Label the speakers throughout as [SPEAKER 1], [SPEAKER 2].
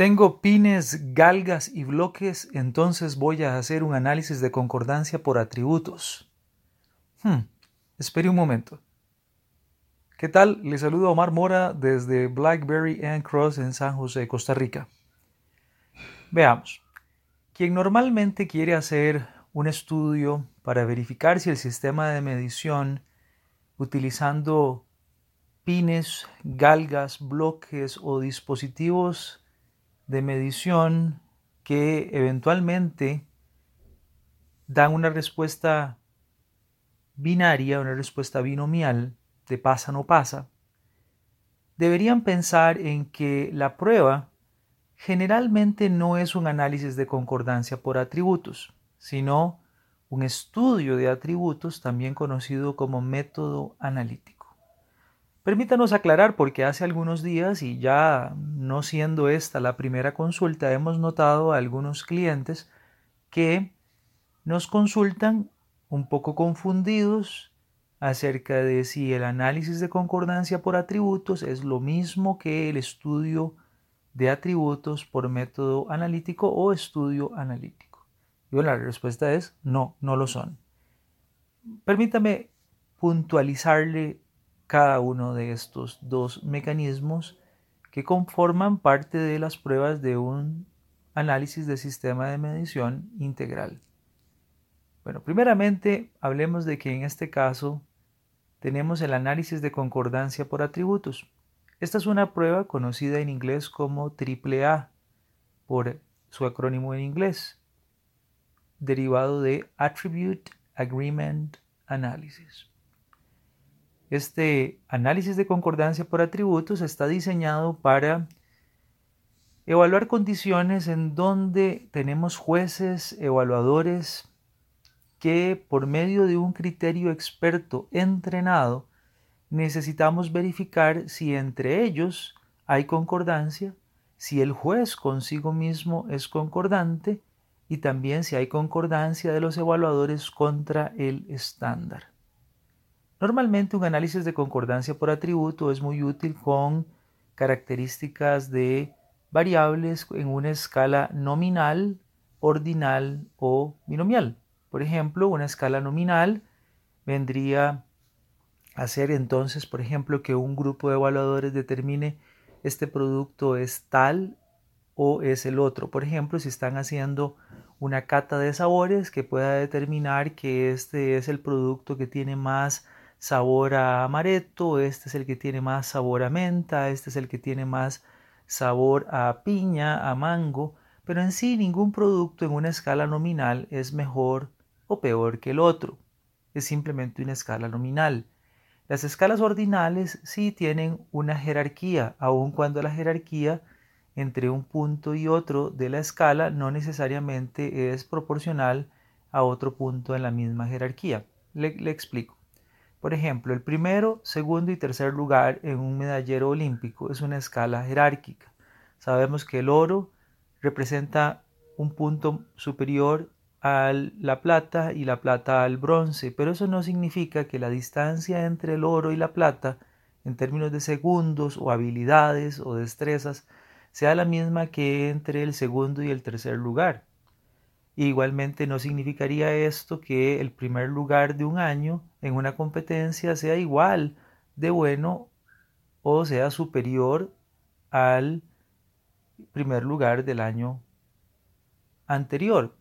[SPEAKER 1] Tengo pines, galgas y bloques, entonces voy a hacer un análisis de concordancia por atributos. Hmm, espere un momento. ¿Qué tal? Le saludo a Omar Mora desde Blackberry and Cross en San José, Costa Rica. Veamos. Quien normalmente quiere hacer un estudio para verificar si el sistema de medición utilizando pines, galgas, bloques o dispositivos de medición que eventualmente dan una respuesta binaria, una respuesta binomial de pasa no pasa, deberían pensar en que la prueba generalmente no es un análisis de concordancia por atributos, sino un estudio de atributos también conocido como método analítico. Permítanos aclarar porque hace algunos días y ya no siendo esta la primera consulta, hemos notado a algunos clientes que nos consultan un poco confundidos acerca de si el análisis de concordancia por atributos es lo mismo que el estudio de atributos por método analítico o estudio analítico. Y la respuesta es no, no lo son. Permítame puntualizarle cada uno de estos dos mecanismos que conforman parte de las pruebas de un análisis de sistema de medición integral. Bueno, primeramente hablemos de que en este caso tenemos el análisis de concordancia por atributos. Esta es una prueba conocida en inglés como AAA por su acrónimo en inglés, derivado de Attribute Agreement Analysis. Este análisis de concordancia por atributos está diseñado para evaluar condiciones en donde tenemos jueces, evaluadores, que por medio de un criterio experto entrenado necesitamos verificar si entre ellos hay concordancia, si el juez consigo mismo es concordante y también si hay concordancia de los evaluadores contra el estándar. Normalmente un análisis de concordancia por atributo es muy útil con características de variables en una escala nominal, ordinal o binomial. Por ejemplo, una escala nominal vendría a ser entonces, por ejemplo, que un grupo de evaluadores determine este producto es tal o es el otro. Por ejemplo, si están haciendo una cata de sabores que pueda determinar que este es el producto que tiene más sabor a amaretto, este es el que tiene más sabor a menta, este es el que tiene más sabor a piña, a mango, pero en sí ningún producto en una escala nominal es mejor o peor que el otro. Es simplemente una escala nominal. Las escalas ordinales sí tienen una jerarquía, aun cuando la jerarquía entre un punto y otro de la escala no necesariamente es proporcional a otro punto en la misma jerarquía. Le, le explico. Por ejemplo, el primero, segundo y tercer lugar en un medallero olímpico es una escala jerárquica. Sabemos que el oro representa un punto superior a la plata y la plata al bronce, pero eso no significa que la distancia entre el oro y la plata, en términos de segundos o habilidades o destrezas, sea la misma que entre el segundo y el tercer lugar. Igualmente no significaría esto que el primer lugar de un año en una competencia sea igual de bueno o sea superior al primer lugar del año anterior.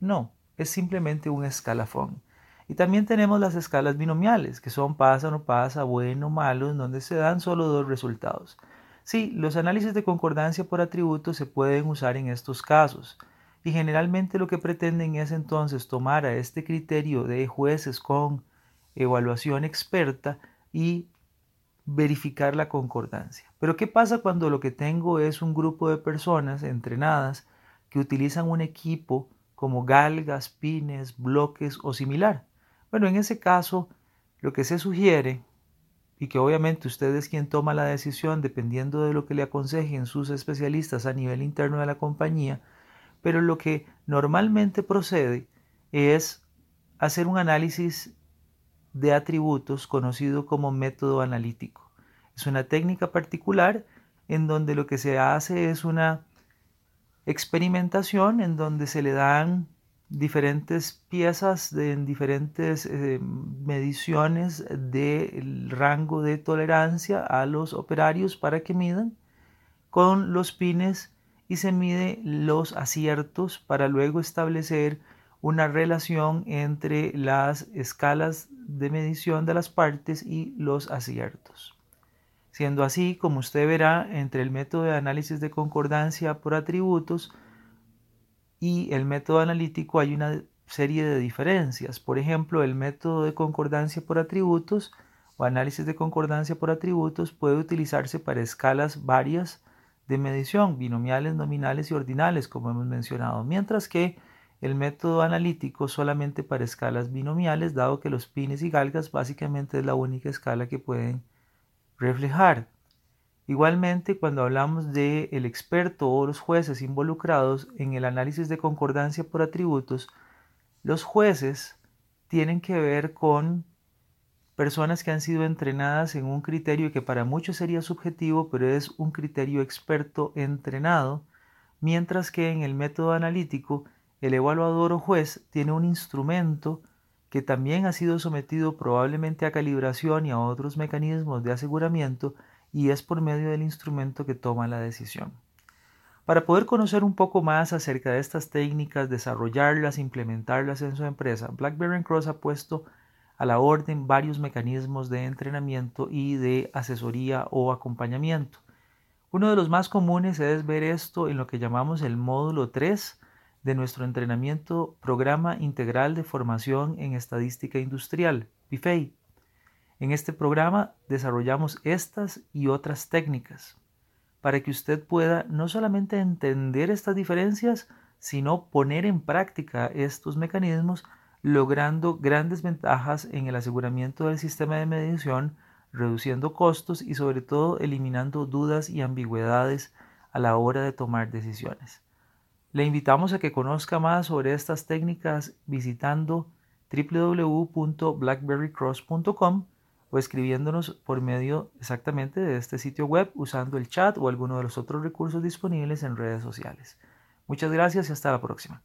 [SPEAKER 1] No, es simplemente un escalafón. Y también tenemos las escalas binomiales, que son pasa, no pasa, bueno, malo, en donde se dan solo dos resultados. Sí, los análisis de concordancia por atributos se pueden usar en estos casos y generalmente lo que pretenden es entonces tomar a este criterio de jueces con evaluación experta y verificar la concordancia. Pero ¿qué pasa cuando lo que tengo es un grupo de personas entrenadas que utilizan un equipo como galgas, pines, bloques o similar? Bueno, en ese caso, lo que se sugiere, y que obviamente usted es quien toma la decisión dependiendo de lo que le aconsejen sus especialistas a nivel interno de la compañía, pero lo que normalmente procede es hacer un análisis de atributos conocido como método analítico. Es una técnica particular en donde lo que se hace es una experimentación en donde se le dan diferentes piezas en diferentes eh, mediciones del rango de tolerancia a los operarios para que midan con los pines y se mide los aciertos para luego establecer una relación entre las escalas de medición de las partes y los aciertos. Siendo así, como usted verá, entre el método de análisis de concordancia por atributos y el método analítico hay una serie de diferencias. Por ejemplo, el método de concordancia por atributos o análisis de concordancia por atributos puede utilizarse para escalas varias de medición, binomiales, nominales y ordinales, como hemos mencionado, mientras que el método analítico solamente para escalas binomiales, dado que los pines y galgas básicamente es la única escala que pueden reflejar. Igualmente, cuando hablamos de el experto o los jueces involucrados en el análisis de concordancia por atributos, los jueces tienen que ver con personas que han sido entrenadas en un criterio que para muchos sería subjetivo, pero es un criterio experto entrenado, mientras que en el método analítico el evaluador o juez tiene un instrumento que también ha sido sometido probablemente a calibración y a otros mecanismos de aseguramiento y es por medio del instrumento que toma la decisión. Para poder conocer un poco más acerca de estas técnicas, desarrollarlas, implementarlas en su empresa, BlackBerry Cross ha puesto a la orden varios mecanismos de entrenamiento y de asesoría o acompañamiento. Uno de los más comunes es ver esto en lo que llamamos el módulo 3 de nuestro entrenamiento Programa Integral de Formación en Estadística Industrial, PIFEI. En este programa desarrollamos estas y otras técnicas para que usted pueda no solamente entender estas diferencias, sino poner en práctica estos mecanismos, logrando grandes ventajas en el aseguramiento del sistema de medición, reduciendo costos y sobre todo eliminando dudas y ambigüedades a la hora de tomar decisiones. Le invitamos a que conozca más sobre estas técnicas visitando www.blackberrycross.com o escribiéndonos por medio exactamente de este sitio web usando el chat o alguno de los otros recursos disponibles en redes sociales. Muchas gracias y hasta la próxima.